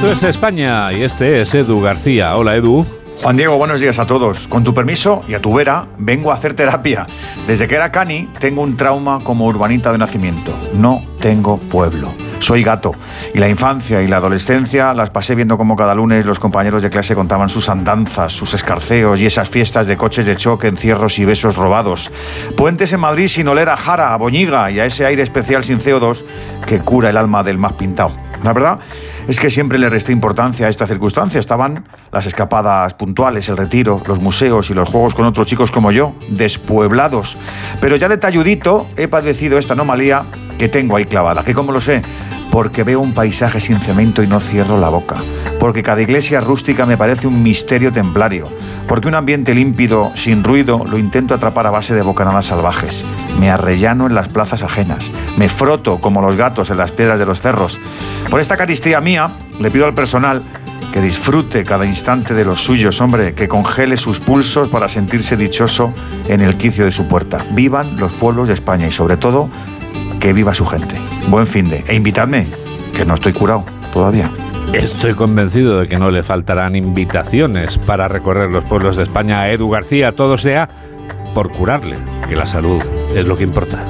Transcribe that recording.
Esto es España y este es Edu García. Hola Edu. Juan Diego, buenos días a todos. Con tu permiso y a tu vera, vengo a hacer terapia. Desde que era cani, tengo un trauma como urbanita de nacimiento. No tengo pueblo. Soy gato. Y la infancia y la adolescencia las pasé viendo como cada lunes los compañeros de clase contaban sus andanzas, sus escarceos y esas fiestas de coches de choque, encierros y besos robados. Puentes en Madrid sin oler a jara, a boñiga y a ese aire especial sin CO2 que cura el alma del más pintado. La verdad es que siempre le resté importancia a esta circunstancia. Estaban las escapadas puntuales, el retiro, los museos y los juegos con otros chicos como yo, despueblados. Pero ya de talludito he padecido esta anomalía que tengo ahí clavada. ¿Que cómo lo sé? Porque veo un paisaje sin cemento y no cierro la boca. Porque cada iglesia rústica me parece un misterio templario. Porque un ambiente límpido, sin ruido, lo intento atrapar a base de bocanadas salvajes. Me arrellano en las plazas ajenas. Me froto como los gatos en las piedras de los cerros. Por esta caristía mía, le pido al personal que disfrute cada instante de los suyos, hombre, que congele sus pulsos para sentirse dichoso en el quicio de su puerta. Vivan los pueblos de España y sobre todo que viva su gente. Buen fin de. E invitadme, que no estoy curado todavía. Estoy convencido de que no le faltarán invitaciones para recorrer los pueblos de España a Edu García, todo sea por curarle, que la salud es lo que importa.